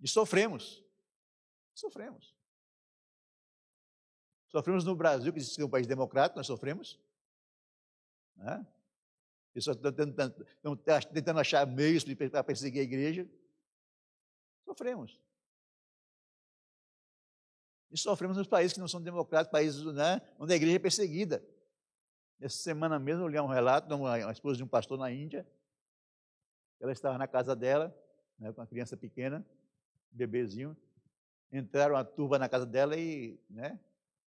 E sofremos. Sofremos. Sofremos no Brasil, que é um país democrático, nós sofremos. Né? Pessoas estão tentando, tentando achar meios para perseguir a igreja. Sofremos. E sofremos nos países que não são democráticos, países né, onde a igreja é perseguida. Essa semana mesmo eu li um relato de uma, esposa de um pastor na Índia. Ela estava na casa dela, né, com uma criança pequena, bebezinho. Entraram uma turba na casa dela e né,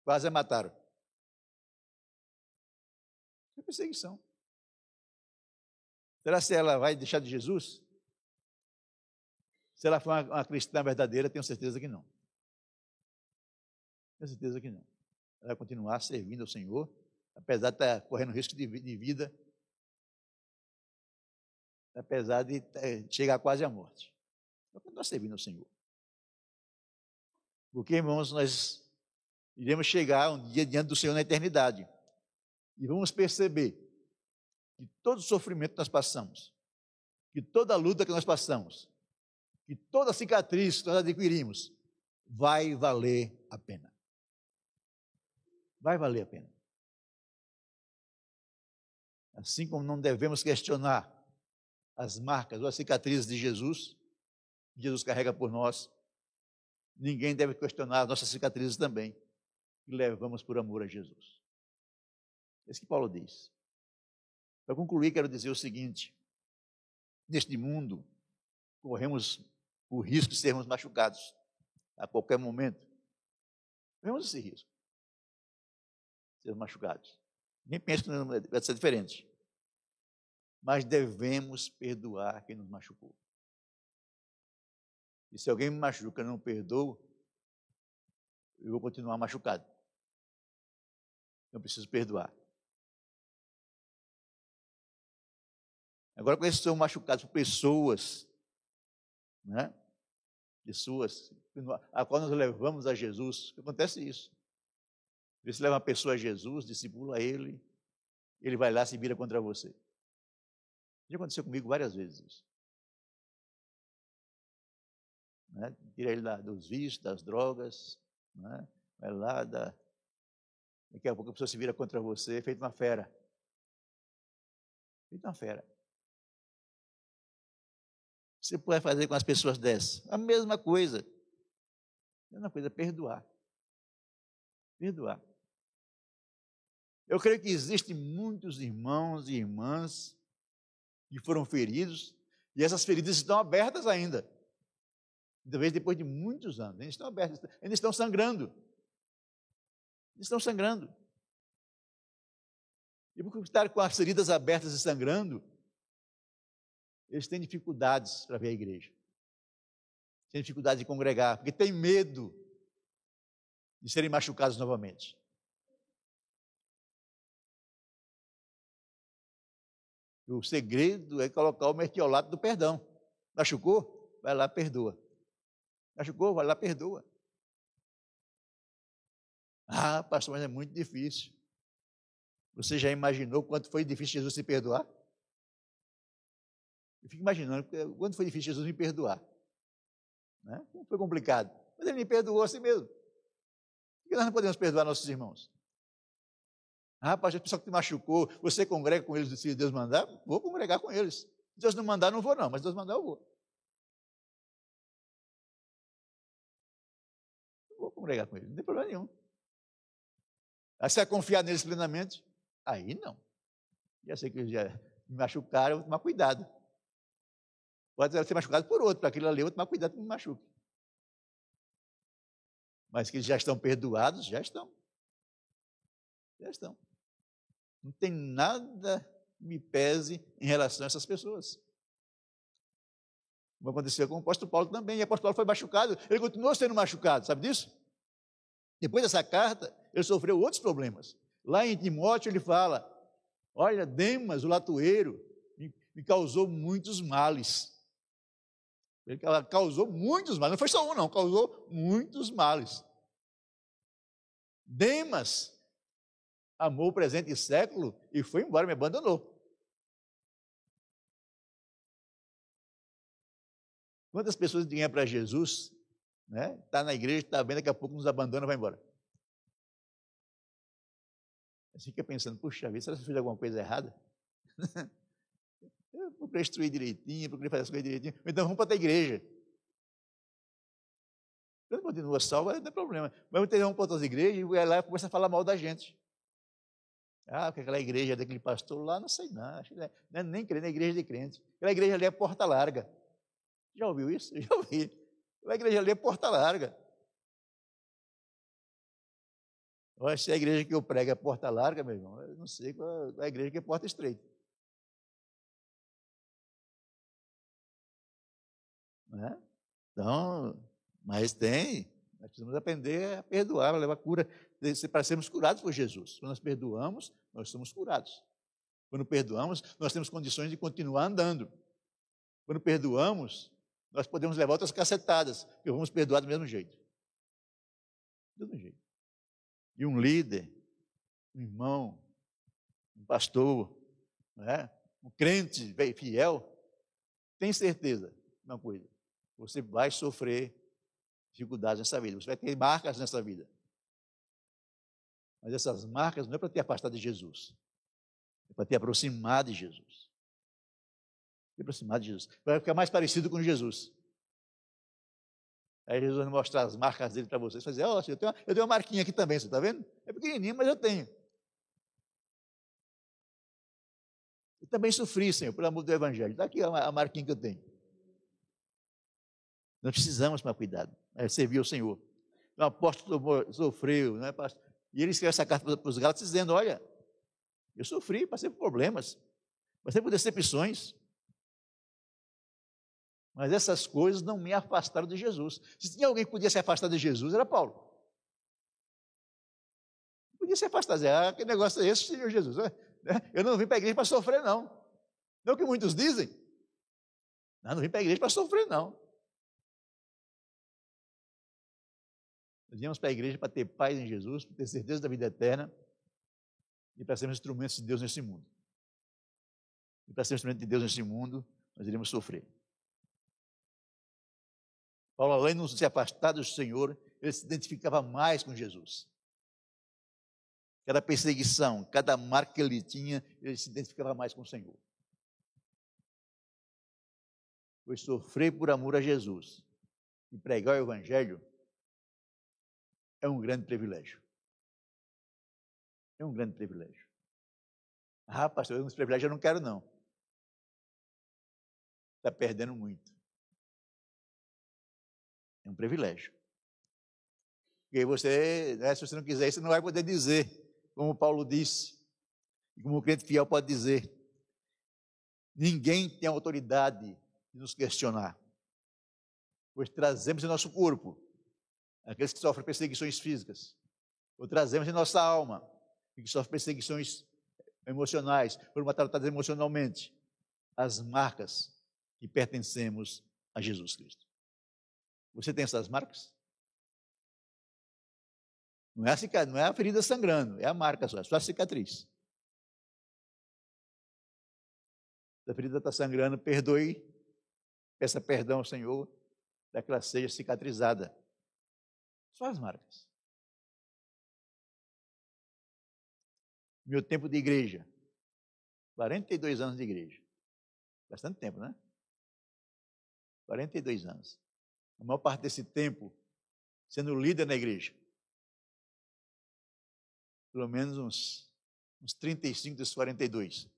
quase a mataram. É perseguição. Será que ela vai deixar de Jesus? Se ela for uma, uma cristã verdadeira, tenho certeza que não. Tenho certeza que não. Ela vai continuar servindo ao Senhor apesar de estar correndo risco de, vida, apesar de é, chegar quase à morte. Então, nós servindo ao Senhor. Porque, irmãos, nós iremos chegar um dia diante do Senhor na eternidade e vamos perceber que todo sofrimento que nós passamos, que toda luta que nós passamos, que toda cicatriz que nós adquirimos, vai valer a pena. Vai valer a pena. Assim como não devemos questionar as marcas ou as cicatrizes de Jesus, que Jesus carrega por nós, ninguém deve questionar as nossas cicatrizes também, que levamos por amor a Jesus. É isso que Paulo diz. Para concluir, quero dizer o seguinte: neste mundo, corremos o risco de sermos machucados a qualquer momento. Corremos esse risco. Sermos machucados. Nem penso que vai ser diferente. Mas devemos perdoar quem nos machucou. E se alguém me machuca e não perdoa, eu vou continuar machucado. Eu preciso perdoar. Agora, quando são machucados por pessoas, né? pessoas a qual nós levamos a Jesus, acontece isso. Você leva uma pessoa a Jesus, discipula ele, ele vai lá e se vira contra você. Já aconteceu comigo várias vezes isso. Né? Tira ele da, dos vícios, das drogas, né? vai lá, dá... daqui a pouco a pessoa se vira contra você, feito uma fera. Feito uma fera. Você pode fazer com as pessoas dessas? A mesma coisa. A mesma coisa, perdoar. Perdoar. Eu creio que existem muitos irmãos e irmãs que foram feridos e essas feridas estão abertas ainda. Talvez depois de muitos anos, ainda estão abertas, ainda estão sangrando. Ainda estão sangrando. E por estar com as feridas abertas e sangrando, eles têm dificuldades para ver a igreja. Têm dificuldade de congregar, porque têm medo de serem machucados novamente. O segredo é colocar o mertiolato do perdão. Machucou? Vai lá, perdoa. Machucou? Vai lá, perdoa. Ah, pastor, mas é muito difícil. Você já imaginou quanto foi difícil Jesus se perdoar? Eu fico imaginando quanto foi difícil Jesus me perdoar. Né? Foi complicado. Mas ele me perdoou assim mesmo. Por que nós não podemos perdoar nossos irmãos? Ah, pastor, a pessoa que te machucou, você congrega com eles se Deus mandar? Vou congregar com eles. Deus não mandar, não vou não, mas Deus mandar, eu vou. Vou congregar com eles, não tem problema nenhum. Aí você vai confiar neles plenamente? Aí não. Já sei que eles já me machucaram, eu vou tomar cuidado. Pode ser machucado por outro, para aquilo ali eu vou tomar cuidado que me machuque. Mas que eles já estão perdoados, já estão. Já estão. Não tem nada me pese em relação a essas pessoas. Como aconteceu com o apóstolo Paulo também. E o apóstolo Paulo foi machucado, ele continuou sendo machucado, sabe disso? Depois dessa carta, ele sofreu outros problemas. Lá em Timóteo, ele fala: Olha, Demas, o latoeiro, me causou muitos males. Ele causou muitos males, não foi só um, não, causou muitos males. Demas amou o presente século e foi embora, me abandonou. Quantas pessoas vinham para Jesus, né? Está na igreja, está bem, daqui a pouco nos abandona e vai embora. Você fica pensando, puxa vida, será que eu fiz alguma coisa errada? eu procurei instruir direitinho, procurei fazer as coisas direitinho. Então vamos para outra igreja. Quando continua salvo, não tem problema. Mas ter um para outras igrejas e vai lá e começa a falar mal da gente. Ah, porque aquela igreja daquele pastor lá, não sei não. Acho que não é nem crente, é igreja de crente. Aquela igreja ali é porta larga. Já ouviu isso? Já ouvi. A igreja ali é porta larga. Olha, se a igreja que eu prego é porta larga, meu irmão, eu não sei qual é a igreja que é porta estreita. Né? Então, mas tem, nós precisamos aprender a perdoar, a levar cura, para sermos curados por Jesus. Quando nós perdoamos, nós somos curados. Quando perdoamos, nós temos condições de continuar andando. Quando perdoamos, nós podemos levar outras cacetadas, porque vamos perdoar do mesmo jeito. Do mesmo jeito. E um líder, um irmão, um pastor, né, um crente fiel, tem certeza de uma coisa: você vai sofrer dificuldades nessa vida, você vai ter marcas nessa vida. Mas essas marcas não é para te afastar de Jesus, é para te aproximar de Jesus se aproximar de Jesus. Vai ficar mais parecido com Jesus. Aí Jesus vai mostrar as marcas dele para vocês. Fazer, oh, eu, tenho uma, eu tenho uma marquinha aqui também, você está vendo? É pequenininha, mas eu tenho. Eu também sofri, Senhor, pelo amor do Evangelho. Está aqui a, marquinha que eu tenho. Nós precisamos tomar cuidado. É servir o Senhor. O apóstolo sofreu, né, pastor? E ele escreve essa carta para os Gálatas dizendo: Olha, eu sofri, passei por problemas, passei por decepções. Mas essas coisas não me afastaram de Jesus. Se tinha alguém que podia se afastar de Jesus, era Paulo. Podia se afastar, dizer, ah, que negócio é esse, Senhor Jesus? Né? Eu não vim para a igreja para sofrer, não. Não é o que muitos dizem. Não, não vim para a igreja para sofrer, não. Nós viemos para a igreja para ter paz em Jesus, para ter certeza da vida eterna e para sermos instrumentos de Deus nesse mundo. E para sermos instrumentos de Deus nesse mundo, nós iremos sofrer. Paulo, além de não se afastar do Senhor, ele se identificava mais com Jesus. Cada perseguição, cada marca que ele tinha, ele se identificava mais com o Senhor. Pois sofrer por amor a Jesus e pregar o Evangelho é um grande privilégio. É um grande privilégio. Ah, pastor, esse privilégio eu não quero, não. Está perdendo muito. É um privilégio. E você, né, se você não quiser, você não vai poder dizer, como Paulo disse, como o crente fiel pode dizer. Ninguém tem autoridade de nos questionar, pois trazemos em nosso corpo aqueles que sofrem perseguições físicas, ou trazemos em nossa alma, que sofrem perseguições emocionais, por maltratados emocionalmente, as marcas que pertencemos a Jesus Cristo. Você tem essas marcas? Não é a, cicatriz, não é a ferida sangrando, é a marca só, é só a cicatriz. Se a ferida está sangrando, perdoe, peça perdão ao Senhor, para que ela seja cicatrizada. Só as marcas. Meu tempo de igreja. 42 anos de igreja. Bastante tempo, né? 42 anos. A maior parte desse tempo sendo líder na igreja. Pelo menos uns, uns 35 dos 42.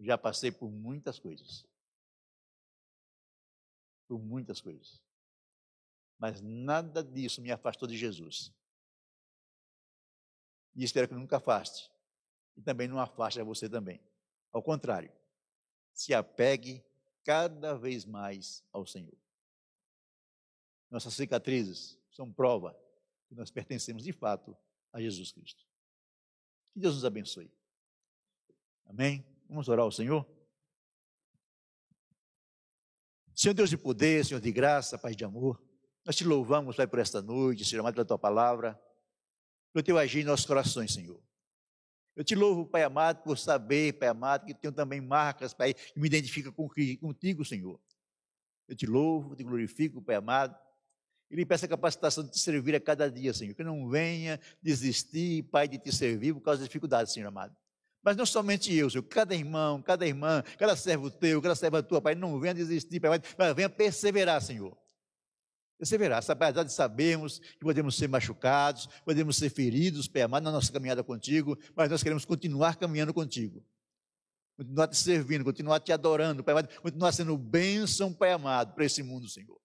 Já passei por muitas coisas. Por muitas coisas. Mas nada disso me afastou de Jesus. E espero que nunca afaste. E também não afaste a você também. Ao contrário, se apegue cada vez mais ao Senhor. Nossas cicatrizes são prova que nós pertencemos de fato a Jesus Cristo. Que Deus nos abençoe. Amém? Vamos orar ao Senhor? Senhor Deus de poder, Senhor de graça, Pai de amor, nós te louvamos, Pai, por esta noite, Senhor amado, pela tua palavra, pelo teu agir em nossos corações, Senhor. Eu te louvo, Pai amado, por saber, Pai amado, que tenho também marcas, Pai, que me identificam contigo, Senhor. Eu te louvo, te glorifico, Pai amado. E lhe peço a capacitação de te servir a cada dia, Senhor. Que não venha desistir, Pai, de te servir por causa das dificuldades, Senhor amado. Mas não somente eu, Senhor, cada irmão, cada irmã, cada servo teu, cada serva tua, Pai, não venha desistir, Pai, mas venha perseverar, Senhor perseverar, apesar de sabermos que podemos ser machucados, podemos ser feridos, Pai amado, na nossa caminhada contigo, mas nós queremos continuar caminhando contigo. Continuar te servindo, continuar te adorando, Pai amado, continuar sendo bênção, Pai amado, para esse mundo, Senhor.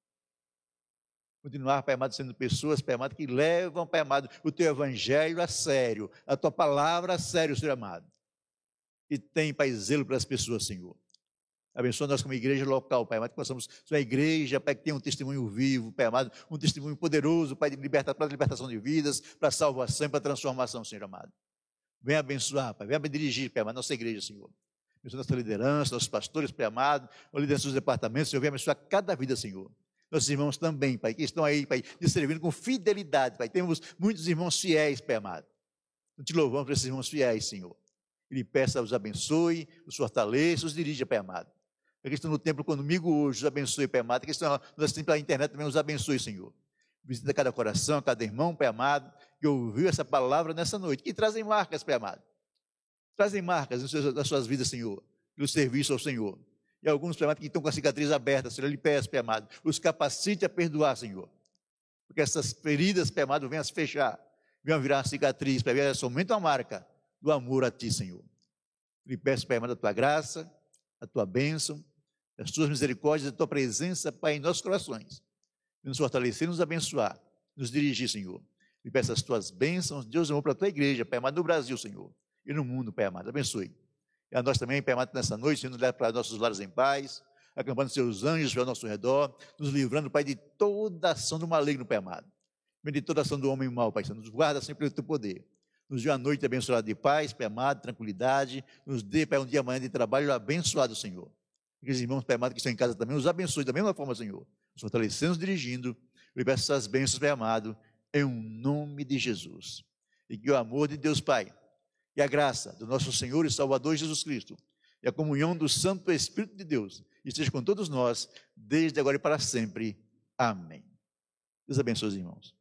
Continuar, Pai amado, sendo pessoas, Pai amado, que levam, Pai amado, o teu evangelho a sério, a tua palavra a sério, Senhor amado. E tem, Pai, zelo para as pessoas, Senhor. Abençoa nós como igreja local, Pai amado, que possamos ser uma igreja, Pai, que tenha um testemunho vivo, Pai amado, um testemunho poderoso, Pai, de liberta, para a libertação de vidas, para a salvação e para a transformação, Senhor amado. Venha abençoar, Pai, venha dirigir, Pai amado, nossa igreja, Senhor. Abençoa nossa liderança, nossos pastores, Pai amado, a liderança dos departamentos, Senhor, venha abençoar cada vida, Senhor. Nossos irmãos também, Pai, que estão aí, Pai, te servindo com fidelidade, Pai. Temos muitos irmãos fiéis, Pai amado. Te louvamos por esses irmãos fiéis, Senhor. E lhe peça, os abençoe, os fortaleça, os dirija, Pai amado que estão no templo comigo hoje, os abençoe, Pai amado. Que estão nos pela internet também, os abençoe, Senhor. Visita cada coração, cada irmão, Pai amado, que ouviu essa palavra nessa noite. E trazem marcas, Pai amado. Trazem marcas nas suas vidas, Senhor. No serviço ao Senhor. E alguns, Pai amado, que estão com a cicatriz aberta, Senhor, eu lhe peço, Pai amado, os capacite a perdoar, Senhor. Porque essas feridas, Pai amado, venham a se fechar. Venham a virar uma cicatriz, Pai amado, é somente uma marca do amor a Ti, Senhor. Lhe peço, Pai amado, a Tua graça, a Tua bênção, as tuas misericórdias, a tua presença, Pai, em nossos corações. Nos fortalecer, nos abençoar, nos dirigir, Senhor. E peço as tuas bênçãos, Deus amor para a tua igreja, Pai amado, no Brasil, Senhor, e no mundo, Pai amado. Abençoe. E a nós também, Pai amado, nessa noite, Senhor, leva para nossos lares em paz, acampando seus anjos ao nosso redor, nos livrando, Pai, de toda ação do maligno, Pai amado. De toda ação do homem mau, Pai Senhor. Nos guarda sempre pelo teu poder. Nos dê a noite abençoada de paz, Pai amado, tranquilidade. Nos dê, Pai, um dia amanhã de trabalho abençoado, Senhor aqueles irmãos amado que estão em casa também, os abençoe da mesma forma, Senhor. Nos fortalecendo, nos dirigindo. Eu peço essas bênçãos, Pai amado, em um nome de Jesus. E que o amor de Deus Pai, e a graça do nosso Senhor e Salvador Jesus Cristo, e a comunhão do Santo Espírito de Deus, esteja com todos nós, desde agora e para sempre. Amém. Deus abençoe os irmãos.